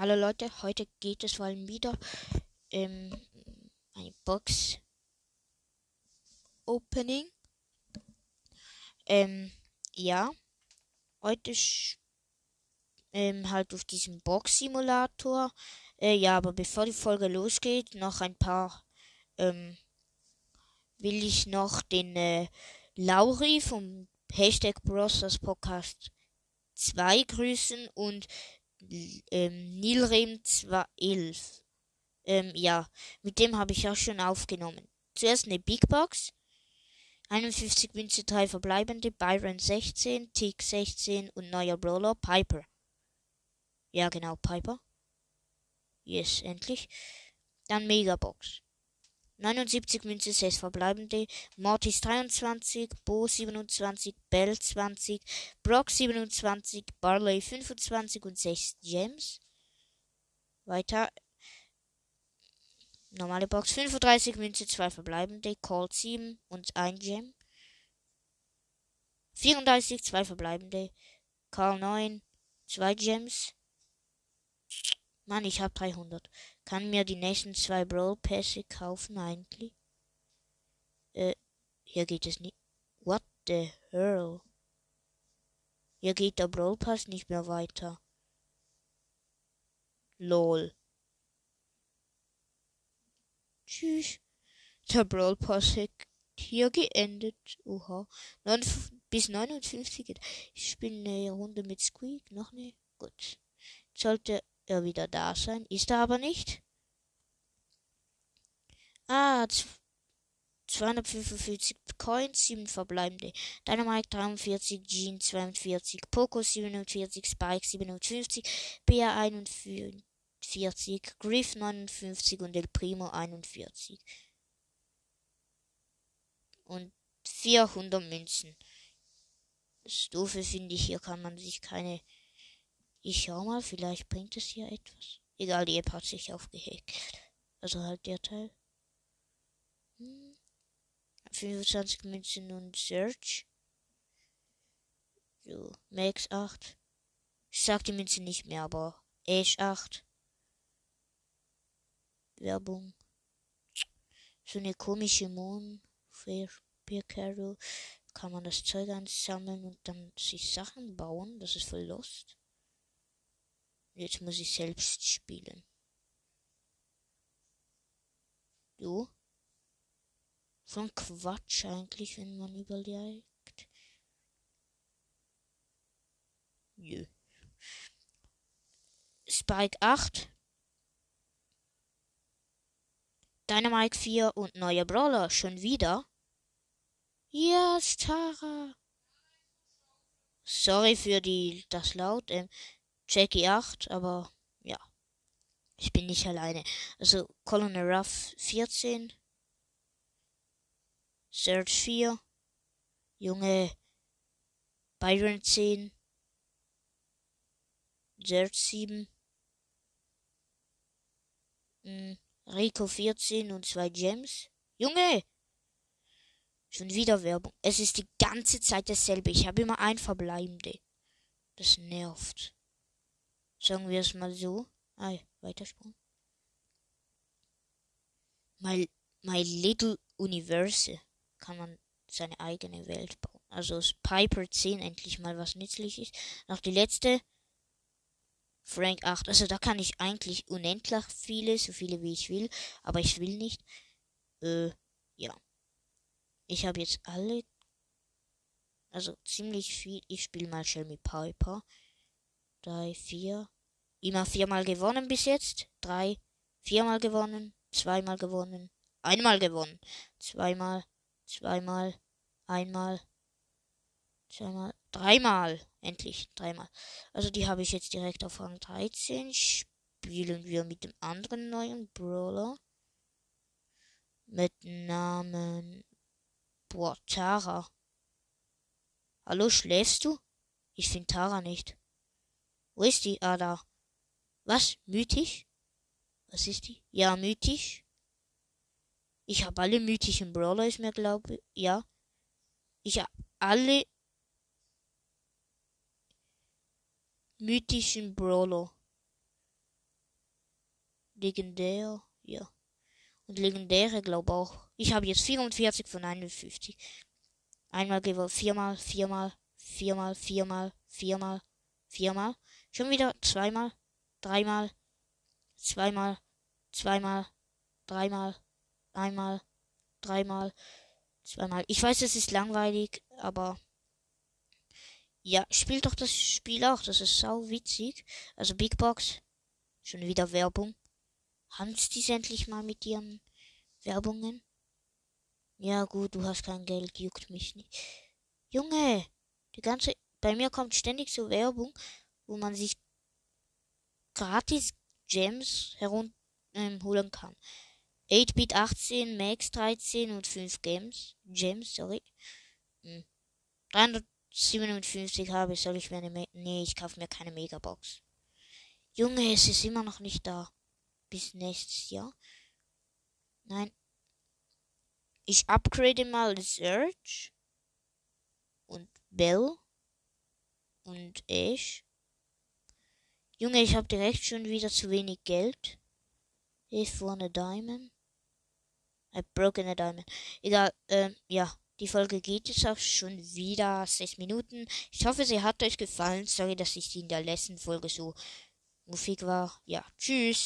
Hallo Leute, heute geht es allem wieder ähm, ein Box Opening. Ähm, ja, heute ähm, halt auf diesem Box Simulator. Äh, ja, aber bevor die Folge losgeht, noch ein paar ähm, will ich noch den äh, Lauri vom Hashtag Brosters Podcast 2 grüßen und ähm, Nilrem 211. Ähm, ja, mit dem habe ich auch schon aufgenommen. Zuerst eine Big Box. 51 Münze, 3 verbleibende, Byron 16, Tick 16 und neuer Brawler Piper. Ja, genau, Piper. Yes, endlich. Dann Megabox. 79 Münze, 6 verbleibende, Mortis 23, Bo 27, Bell 20, Brock 27, Barley 25 und 6 Gems. Weiter. Normale Box 35 Münze, 2 verbleibende, Colt 7 und 1 Gem. 34, 2 verbleibende, Karl 9, 2 Gems. Mann, ich hab 300. Kann mir die nächsten zwei Brawl Pässe kaufen eigentlich? Äh, hier geht es nicht. What the hell? Hier geht der Brawl Pass nicht mehr weiter. Lol. Tschüss. Der Brawl Pass hat hier geendet. Oha. 9, bis 59 geht. Ich spiele eine Runde mit Squeak. Noch ne? Gut. Sollte er wieder da sein. Ist er aber nicht. Ah, 245 Coins, 7 verbleibende. Dynamite 43, Jean 42, Poco 47, Spike 57, Bea 41, Griff 59 und El Primo 41. Und 400 Münzen. Doofe finde ich, hier kann man sich keine ich schau mal, vielleicht bringt es hier etwas. Egal, die App hat sich aufgehackt. Also halt der Teil. Hm. 25 Münzen und Search. So, Max 8. Ich sag die Münze nicht mehr, aber Ash 8. Werbung. So eine komische Moon. Fair Carol. Kann man das Zeug ansammeln und dann sich Sachen bauen. Das ist voll lost. Jetzt muss ich selbst spielen. Du? Von Quatsch eigentlich, wenn man überlegt. Jö. Spike 8. Dynamite 4 und neuer Brawler schon wieder. Ja, Stara. Sorry für die das laut. Ähm, Jackie 8, aber ja. Ich bin nicht alleine. Also Colonel Ruff 14. Serge 4. Junge Byron 10. Serge 7. Hm, Rico 14 und zwei Gems. Junge! Schon wieder Werbung. Es ist die ganze Zeit dasselbe. Ich habe immer ein verbleibende. Das nervt. Sagen wir es mal so. Ah, weitersprung. My, my Little Universe kann man seine eigene Welt bauen. Also Piper 10 endlich mal was nützlich ist. Noch die letzte. Frank 8. Also da kann ich eigentlich unendlich viele, so viele wie ich will. Aber ich will nicht. Äh, ja. Ich habe jetzt alle. Also ziemlich viel. Ich spiele mal Shelmy Piper drei, vier. Immer viermal gewonnen bis jetzt. Drei, viermal gewonnen, zweimal gewonnen, einmal gewonnen, zweimal, zweimal, einmal, zweimal, dreimal. Endlich, dreimal. Also die habe ich jetzt direkt auf Rang 13. Spielen wir mit dem anderen neuen Brawler. Mit Namen Boah, Tara. Hallo, schläfst du? Ich finde Tara nicht. Wo ist die? Ah, da. Was? Mythisch? Was ist die? Ja, mythisch. Ich habe alle mythischen Brawler, ist mir glaube Ja. Ich habe alle mythischen Brawler. legendär, ja. Und legendäre glaube auch. Ich habe jetzt 44 von 51. Einmal gewonnen, viermal, viermal, viermal, viermal, viermal, viermal. Schon wieder zweimal, dreimal, zweimal, zweimal, dreimal, einmal, dreimal, zweimal. Ich weiß, es ist langweilig, aber ja, spielt doch das Spiel auch. Das ist sau witzig. Also Big Box. Schon wieder Werbung. Hans die endlich mal mit ihren Werbungen? Ja gut, du hast kein Geld, juckt mich nicht. Junge, die ganze, bei mir kommt ständig so Werbung, wo man sich gratis Gems herunterholen ähm, kann. 8-Bit 18, Max 13 und 5 Games. Gems, sorry. Hm. 357 habe ich, soll ich mir eine, Me nee, ich kaufe mir keine Megabox. Junge, es ist immer noch nicht da. Bis nächstes Jahr. Nein. Ich upgrade mal Search und Bell und Ash. Junge, ich habe direkt schon wieder zu wenig Geld. If one a diamond. I broken a diamond. Egal, ähm, ja. Die Folge geht jetzt auch schon wieder sechs Minuten. Ich hoffe, sie hat euch gefallen. Sorry, dass ich in der letzten Folge so muffig war. Ja, tschüss.